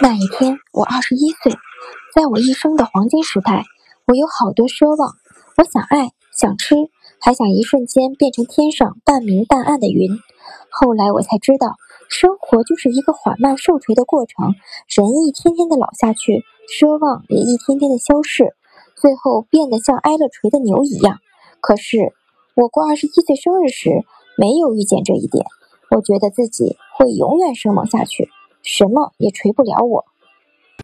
那一天，我二十一岁，在我一生的黄金时代，我有好多奢望。我想爱，想吃，还想一瞬间变成天上半明半暗的云。后来我才知道，生活就是一个缓慢受锤的过程，人一天天的老下去，奢望也一天天的消逝，最后变得像挨了锤的牛一样。可是，我过二十一岁生日时，没有遇见这一点。我觉得自己会永远生猛下去，什么也锤不了我。